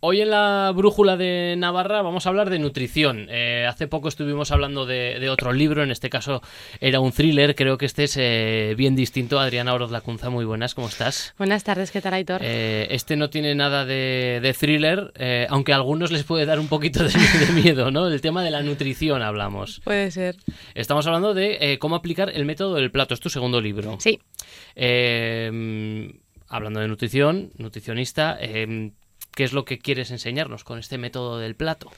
Hoy en la Brújula de Navarra vamos a hablar de nutrición. Eh, hace poco estuvimos hablando de, otro libro, en este caso era un thriller, creo que este es eh, bien distinto. Adriana Oroz Lacunza, muy buenas, ¿cómo estás? Buenas tardes, ¿qué tal, Aitor? Eh, este no tiene nada de, thriller, aunque a algunos les puede dar un poquito de, miedo, ¿no? El tema de la nutrición hablamos. Puede ser. Estamos hablando de cómo aplicar el método del plato, es tu segundo libro. Sí. hablando de nutrición, nutricionista ¿Qué es lo que quieres enseñarnos con este método del plato?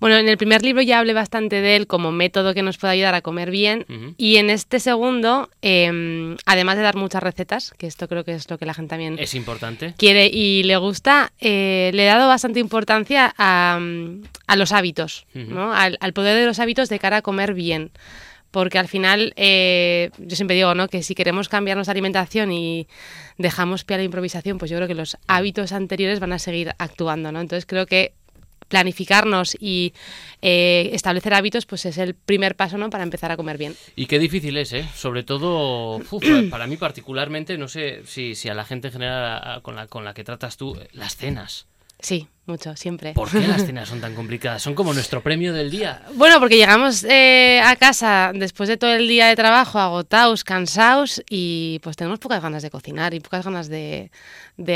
Bueno, en el primer libro ya hablé bastante de él como método que nos puede ayudar a comer bien. Y en este segundo, em, además de dar muchas recetas, que esto creo que es lo que la gente también es importante. quiere y le gusta, eh, le he dado bastante importancia a, los hábitos, ¿no? al, poder de los hábitos de cara a comer bien porque al final eh, yo siempre digo ¿no? que si queremos cambiar nuestra alimentación y dejamos pie a la improvisación, pues yo creo que los hábitos anteriores van a seguir actuando. ¿no? Entonces creo que planificarnos y eh, establecer hábitos pues es el primer paso ¿no? para empezar a comer bien. Y qué difícil es, ¿eh? sobre todo para mí particularmente, no sé si, si a la gente en general con la, con la que tratas tú, las cenas. Sí, mucho, siempre. ¿Por qué las cenas son tan complicadas? Son como nuestro premio del día. Bueno, porque llegamos eh, a casa después de todo el día de trabajo agotados, cansados y pues tenemos pocas ganas de cocinar y pocas ganas de,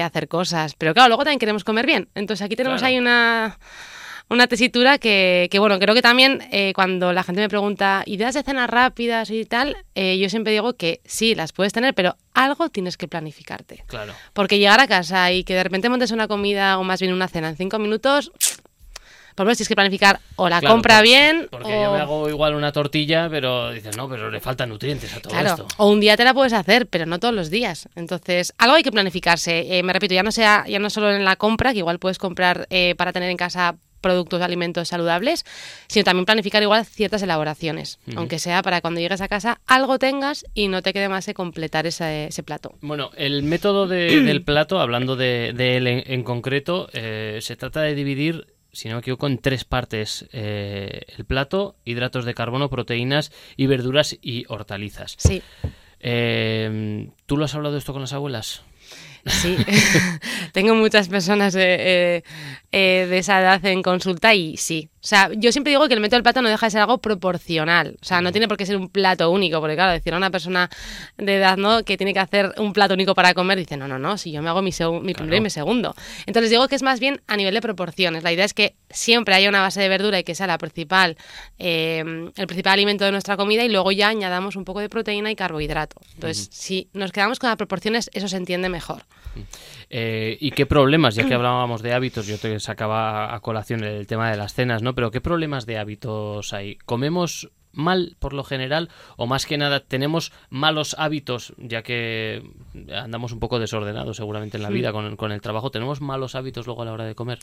hacer cosas. Pero claro, luego también queremos comer bien. Entonces aquí tenemos ahí una una tesitura que, que bueno, creo que también eh, cuando la gente me pregunta ideas de cenas rápidas y tal, eh, yo siempre digo que sí, las puedes tener, pero algo tienes que planificarte. Claro. Porque llegar a casa y que de repente montes una comida o más bien una cena en cinco minutos, por lo menos tienes que planificar o la compra bien. Porque yo me hago igual una tortilla, pero dices, no, pero le faltan nutrientes a todo claro. esto. O un día te la puedes hacer, pero no todos los días. Entonces, algo hay que planificarse. Eh, me repito, ya no sea, ya no solo en la compra, que igual puedes comprar para tener en casa productos, alimentos saludables, sino también planificar igual ciertas elaboraciones, aunque sea para cuando llegues a casa algo tengas y no te quede más de completar ese, plato. Bueno, el método del plato, hablando de, él en, concreto, eh, se trata de dividir si no me equivoco, en tres partes eh, el plato, hidratos de carbono, proteínas y verduras y hortalizas. Sí. Eh, ¿Tú lo has hablado de esto con las abuelas? Sí, tengo muchas personas de, de, esa edad en consulta y sí, sea, yo siempre digo que el método del plato no deja de ser algo proporcional. O sea, no tiene por qué ser un plato único, porque claro, decir a una persona de edad, ¿no? Que tiene que hacer un plato único para comer, dice, no, no, no, si yo me hago mi, mi primero y mi segundo. Entonces digo que es más bien a nivel de proporciones. La idea es que siempre haya una base de verdura y que sea la principal, eh, el principal alimento de nuestra comida y luego ya añadamos un poco de proteína y carbohidrato. Entonces, si nos quedamos con las proporciones, eso se entiende mejor. Eh, ¿Y qué problemas? Ya que hablábamos de hábitos, yo te sacaba a colación el tema de las cenas, ¿no? Pero ¿qué problemas de hábitos hay? ¿Comemos mal por lo general o más que nada tenemos malos hábitos ya que andamos un poco desordenados seguramente en la vida con, con, el trabajo tenemos malos hábitos luego a la hora de comer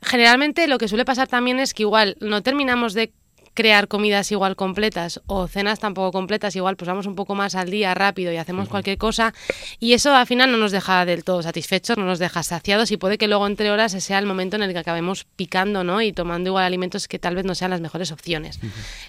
generalmente lo que suele pasar también es que igual no terminamos de crear comidas igual completas o cenas tampoco completas, igual pues vamos un poco más al día rápido y hacemos cualquier cosa y eso al final no nos deja del todo satisfechos, no nos deja saciados y puede que luego entre horas sea el momento en el que acabemos picando ¿no? y tomando igual alimentos que tal vez no sean las mejores opciones.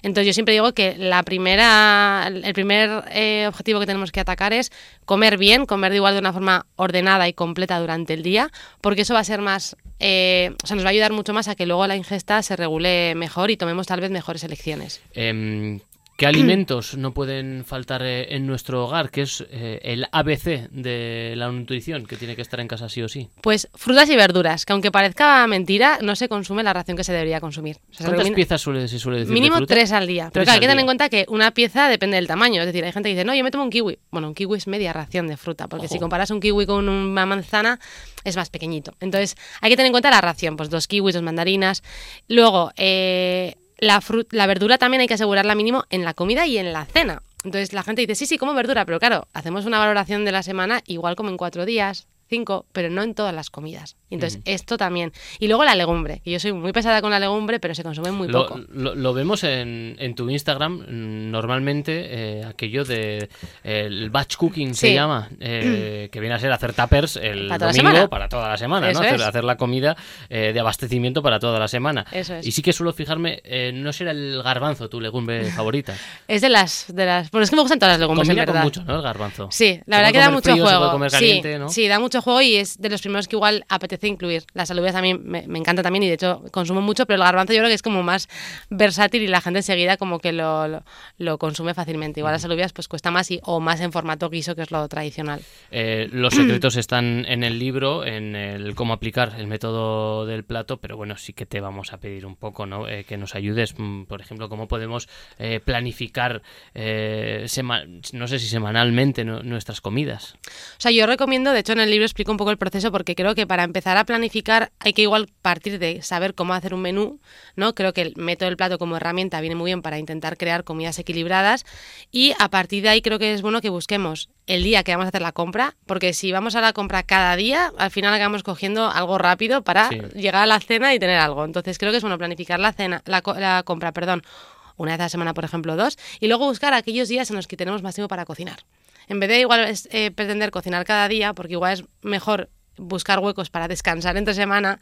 Entonces yo siempre digo que la primera, el primer eh, objetivo que tenemos que atacar es comer bien, comer de igual de una forma ordenada y completa durante el día, porque eso va a ser más eh, o sea, nos va a ayudar mucho más a que luego la ingesta se regule mejor y tomemos tal vez mejores elecciones. Em, ¿Qué alimentos no pueden faltar eh, en nuestro hogar? ¿Qué es eh, el ABC de la nutrición que tiene que estar en casa sí o sí? Pues frutas y verduras, que aunque parezca mentira, no se consume la ración que se debería consumir. ¿Cuántas piezas suele, se suele decir? Mínimo tres al día. Pero claro, hay que tener en cuenta que una pieza depende del tamaño. Es decir, hay gente que dice, no, yo me tomo un kiwi. Bueno, un kiwi es media ración de fruta, porque si comparas un kiwi con una manzana, es más pequeñito. Entonces, hay que tener en cuenta la ración, pues dos kiwis, dos mandarinas. Luego, eh la, la verdura también hay que asegurarla mínimo en la comida y en la cena. Entonces la gente dice, sí, sí, como verdura, pero claro, hacemos una valoración de la semana igual como en cuatro días, cinco, pero no en todas las comidas. Entonces, esto también. Y luego la legumbre, que yo soy muy pesada con la legumbre, pero se consume muy poco. Lo, vemos en, en, tu Instagram, normalmente, eh, aquello de el batch cooking se llama, eh, que viene a ser hacer tuppers el domingo para toda la semana, ¿no? Hacer, la comida eh, de abastecimiento para toda la semana. Y sí que suelo fijarme, no será el garbanzo tu legumbre favorita. es de las, de las... Bueno, es que me gustan todas las legumbres, en verdad. mucho, ¿no? El garbanzo. Sí, la verdad que da mucho juego. sí, sí, da mucho mucho juego y es de los primeros que igual apetece incluir. Las alubias también me, me encanta también y de hecho consumo mucho, pero el garbanzo yo creo que es como más versátil y la gente enseguida como que lo, lo, lo consume fácilmente. Igual las alubias pues cuesta más y, o más en formato guiso, que es lo tradicional. Eh, los secretos están en el libro, en el cómo aplicar el método del plato, pero bueno, sí que te vamos a pedir un poco, ¿no? Eh, que nos ayudes, mm, por ejemplo, cómo podemos eh, planificar, no sé si semanalmente, ¿no? nuestras comidas. O sea, yo recomiendo, de hecho en el libro explico un poco el proceso porque creo que para empezar a planificar hay que igual partir de saber cómo hacer un menú, ¿no? Creo que el método del plato como herramienta viene muy bien para intentar crear comidas equilibradas y a partir de ahí creo que es bueno que busquemos el día que vamos a hacer la compra, porque si vamos a la compra cada día, al final acabamos cogiendo algo rápido para Sí. llegar a la cena y tener algo. Entonces creo que es bueno planificar la cena, la, la compra, perdón, una vez a la semana, por ejemplo, dos, y luego buscar aquellos días en los que tenemos más tiempo para cocinar. En vez de igual es, eh, pretender cocinar cada día, porque igual es mejor buscar huecos para descansar entre semana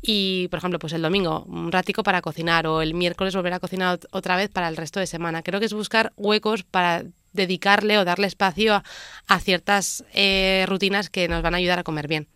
y, por ejemplo, pues el domingo un ratico para cocinar o el miércoles volver a cocinar ot- otra vez para el resto de semana. Creo que es buscar huecos para dedicarle o darle espacio a, a ciertas eh, rutinas que nos van a ayudar a comer bien.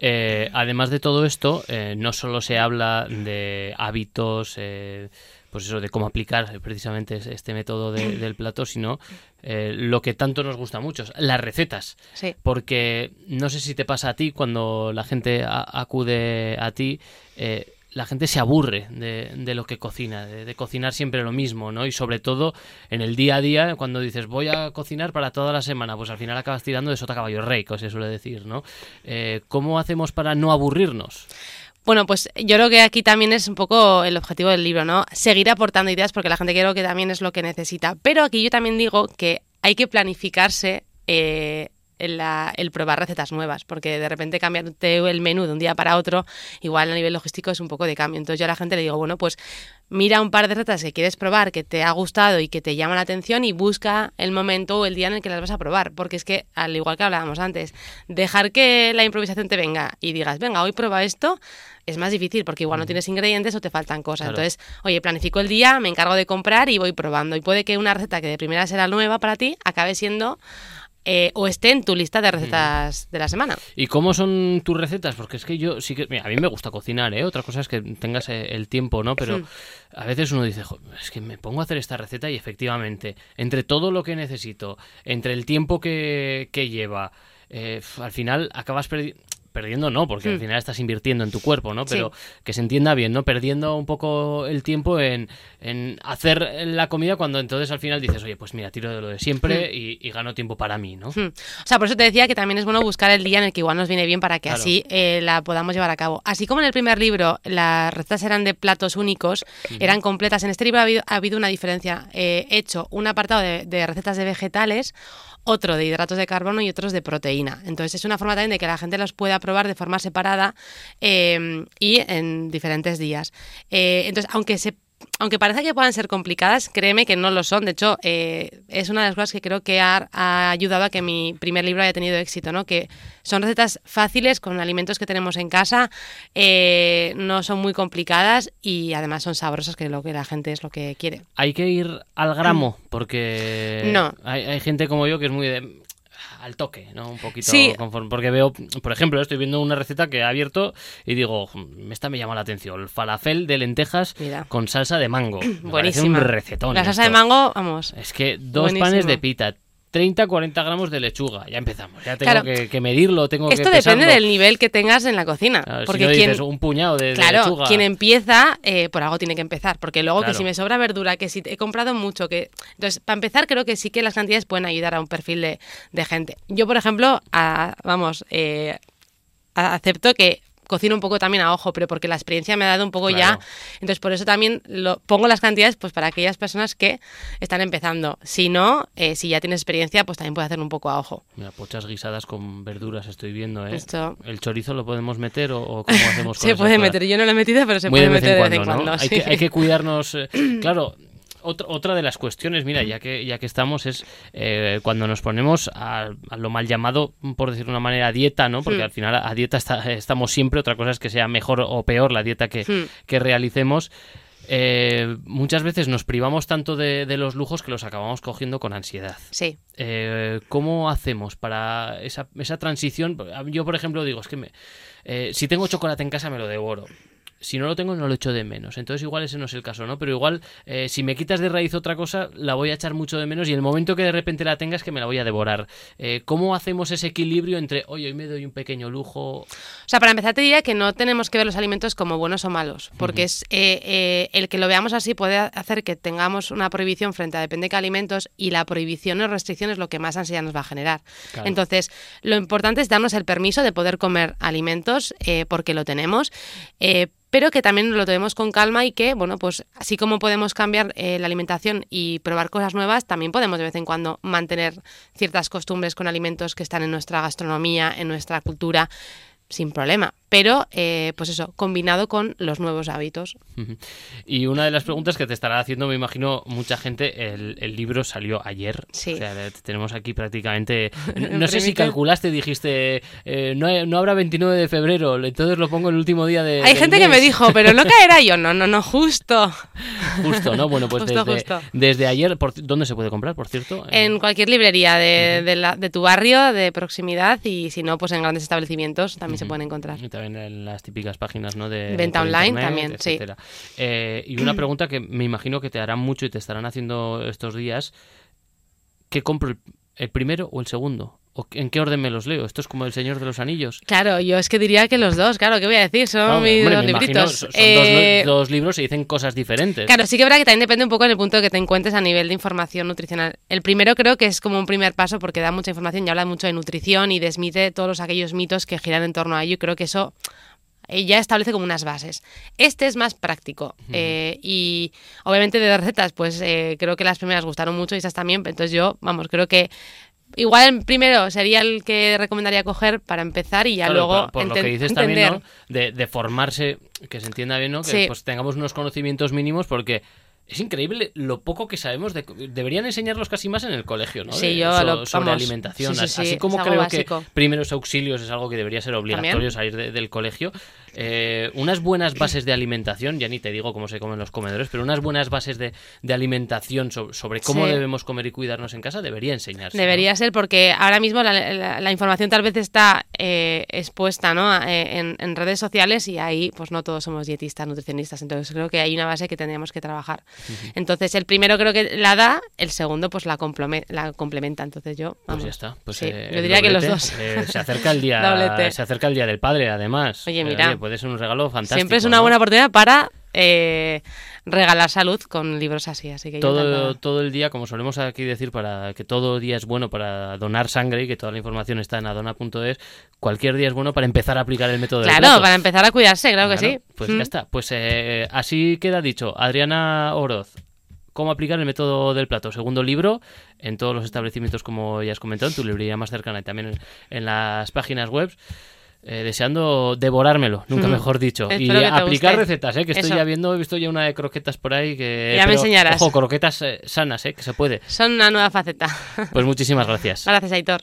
Eh, además de todo esto, eh, no solo se habla de hábitos, eh, pues eso, de cómo aplicar precisamente es- este método de- del plato, sino eh, lo que tanto nos gusta mucho, las recetas. Sí. Porque no sé si te pasa a ti cuando la gente a- acude a ti, eh, la gente se aburre de, de lo que cocina, de, cocinar siempre lo mismo, ¿no? Y sobre todo en el día a día, cuando dices voy a cocinar para toda la semana, pues al final acabas tirando de sota caballo rey, como se suele decir, ¿no? Eh, ¿Cómo hacemos para no aburrirnos? Bueno, pues yo creo que aquí también es un poco el objetivo del libro, ¿no? Seguir aportando ideas porque la gente creo que también es lo que necesita. Pero aquí yo también digo que hay que planificarse eh, el probar recetas nuevas, porque de repente cambiarte el menú de un día para otro, igual a nivel logístico es un poco de cambio. Entonces yo a la gente le digo, bueno, pues mira un par de recetas que quieres probar, que te ha gustado y que te llama la atención y busca el momento o el día en el que las vas a probar, porque es que, al igual que hablábamos antes, dejar que la improvisación te venga y digas, venga, hoy prueba esto, es más difícil porque igual no tienes ingredientes o te faltan cosas. Claro. Entonces, oye, planifico el día, me encargo de comprar y voy probando. Y puede que una receta que de primera será nueva para ti acabe siendo eh, o esté en tu lista de recetas de la semana. ¿Y cómo son tus recetas? Porque es que yo sí que... Mira, a mí me gusta cocinar, ¿eh? Otra cosa es que tengas eh, el tiempo, ¿no? Pero a veces uno dice, "Jo, es que me pongo a hacer esta receta y efectivamente, entre todo lo que necesito, entre el tiempo que, que lleva, eh, al final acabas perdi- perdiendo, no, porque al Hmm. final estás invirtiendo en tu cuerpo, ¿no? Sí. Pero que se entienda bien, ¿no? Perdiendo un poco el tiempo en, en hacer la comida cuando entonces al final dices, oye, pues mira, tiro de lo de siempre y, y gano tiempo para mí, ¿no? Hmm. O sea, por eso te decía que también es bueno buscar el día en el que igual nos viene bien para que Claro. así eh, la podamos llevar a cabo. Así como en el primer libro las recetas eran de platos únicos, eran completas, en este libro ha habido, ha habido una diferencia. Eh, he hecho un apartado de, de recetas de vegetales, otro de hidratos de carbono y otros de proteína. Entonces es una forma también de que la gente los pueda probar de forma separada eh, y en diferentes días. Eh, entonces, aunque se aunque parece que puedan ser complicadas, créeme que no lo son. De hecho, eh, es una de las cosas que creo que ha, ha ayudado a que mi primer libro haya tenido éxito, ¿no? Que son recetas fáciles con alimentos que tenemos en casa, eh, no son muy complicadas y además son sabrosas, que lo que la gente es lo que quiere. Hay que ir al gramo, porque No. hay, hay gente como yo que es muy de al toque, ¿no? Un poquito Sí. conforme, porque veo, por ejemplo, estoy viendo una receta que he abierto y digo, "Mm, esta me llama la atención, el falafel de lentejas Mira. con salsa de mango. Buenísima. un recetón. La salsa de mango, vamos. Es que dos Buenísimo. panes de pita, 30, 40 gramos de lechuga, ya empezamos. Ya tengo Claro. que, que medirlo, tengo Esto que depende del nivel que tengas en la cocina. Claro, si no quien, dices un puñado de, de Claro, lechuga. quien empieza, eh, por algo tiene que empezar. Porque luego que si me sobra verdura, que si he comprado mucho, que. Entonces, para empezar, creo que sí que las cantidades pueden ayudar a un perfil de, de gente. Yo, por ejemplo, a- vamos, eh, acepto que cocino un poco también a ojo, pero porque la experiencia me ha dado un poco Claro. ya. Entonces, por eso también lo, pongo las cantidades pues para aquellas personas que están empezando. Si no, eh, si ya tienes experiencia, pues también puedes hacer un poco a ojo. Mira, pochas guisadas con verduras estoy viendo, ¿eh? Esto- ¿El chorizo lo podemos meter o, o cómo hacemos con Se puede meter, yo no lo he metido, pero se Muy puede de vez meter en de vez en cuando, cuando. ¿no? Hay, sí. que, hay que cuidarnos. eh, claro, otra, otra de las cuestiones, mira, ya que, ya que estamos, es eh, cuando nos ponemos a, a lo mal llamado, por decir de una manera, dieta, ¿no? Porque Hmm. al final a dieta está- estamos siempre, otra cosa es que sea mejor o peor la dieta que, Hmm. que realicemos. Eh, muchas veces nos privamos tanto de, de, los lujos que los acabamos cogiendo con ansiedad. Sí. Eh, ¿Cómo hacemos para esa, esa, transición? Yo, por ejemplo, digo, es que me, eh, si tengo chocolate en casa me lo devoro si no lo tengo no lo echo de menos. Entonces igual ese no es el caso, ¿no? Pero igual eh, si me quitas de raíz otra cosa, la voy a echar mucho de menos y el momento que de repente la tengas que me la voy a devorar. Eh, ¿Cómo hacemos ese equilibrio entre, oye, hoy me doy un pequeño lujo? O sea, para empezar te diría que no tenemos que ver los alimentos como buenos o malos, porque es eh, el que lo veamos así puede hacer que tengamos una prohibición frente a depende de qué alimentos y la prohibición o restricción es lo que más ansiedad nos va a generar. Claro. Entonces, lo importante es darnos el permiso de poder comer alimentos porque lo tenemos pero que también lo tomemos con calma y que, bueno, pues así como podemos cambiar eh, la alimentación y probar cosas nuevas, también podemos de vez en cuando mantener ciertas costumbres con alimentos que están en nuestra gastronomía, en nuestra cultura, sin problema pero eh, pues eso, combinado con los nuevos hábitos. Y una de las preguntas que te estará haciendo, me imagino, mucha gente, el, libro salió ayer. Sí. O sea, tenemos aquí prácticamente... No, sé si calculaste, dijiste, eh, no, no, habrá 29 de febrero, entonces lo pongo el último día de... Hay gente que me dijo, pero no caerá yo, no, no, no, justo. Justo, ¿no? Bueno, pues desde, desde, ayer, por, ¿dónde se puede comprar, por cierto? En cualquier librería de, de, la, de, tu barrio, de proximidad, y si no, pues en grandes establecimientos también se pueden encontrar en las típicas páginas ¿no? de venta online también, etcétera. sí. Eh, y una pregunta que me imagino que te harán mucho y te estarán haciendo estos días: ¿qué compro el, primero o el segundo? ¿O ¿En qué orden me los leo? Esto es como el Señor de los Anillos. Claro, yo es que diría que los dos, claro, ¿qué voy a decir? Son mis dos libritos. Son eh... dos, libros y dicen cosas diferentes. Claro, sí que es verdad que también depende un poco del punto que te encuentres a nivel de información nutricional. El primero creo que es como un primer paso porque da mucha información y habla mucho de nutrición y desmite todos aquellos mitos que giran en torno a ello y creo que eso ya establece como unas bases. Este es más práctico eh, y obviamente de recetas, pues eh, creo que las primeras gustaron mucho y esas también, entonces yo, vamos, creo que igual primero sería el que recomendaría coger para empezar y ya luego por, lo que dices también ¿no? de, formarse que se entienda bien no que pues tengamos unos conocimientos mínimos porque es increíble lo poco que sabemos. De, deberían enseñarlos casi más en el colegio, ¿no? Sí, yo lo, sobre alimentación. Así como creo que primeros auxilios es algo que debería ser obligatorio salir del colegio. Eh, unas buenas bases de alimentación, ya ni te digo cómo se comen los comedores, pero unas buenas bases de, alimentación sobre, cómo debemos comer y cuidarnos en casa debería enseñarse. Debería ser porque ahora mismo la, información tal vez está eh, expuesta ¿no? Eh, en, redes sociales y ahí pues no todos somos dietistas, nutricionistas, entonces creo que hay una base que tendríamos que trabajar. Entonces el primero creo que la da, el segundo pues la, la complementa, entonces yo... Pues ya está. Pues, yo diría que los dos. se acerca el día se acerca el día del padre además. Oye, mira puede ser un regalo fantástico. Siempre es una buena oportunidad para eh, regalar salud con libros así. así que todo, todo el día, como solemos aquí decir, para que todo día es bueno para donar sangre y que toda la información está en adona.es, cualquier día es bueno para empezar a aplicar el método Claro, para empezar a cuidarse, claro, que sí. Pues ya mm. está. Pues eh, así queda dicho. Adriana Oroz, cómo aplicar el método del plato. Segundo libro, en todos los establecimientos, como ya has comentado, en tu librería más cercana y también en las páginas web. Eh, deseando devorármelo, nunca mejor dicho. y aplicar recetas, ¿eh? que estoy ya viendo, he visto ya una de croquetas por ahí que... Ya me enseñarás. Ojo, croquetas eh, sanas, ¿eh? que se puede. Son una nueva faceta. Pues muchísimas gracias. Gracias, Aitor.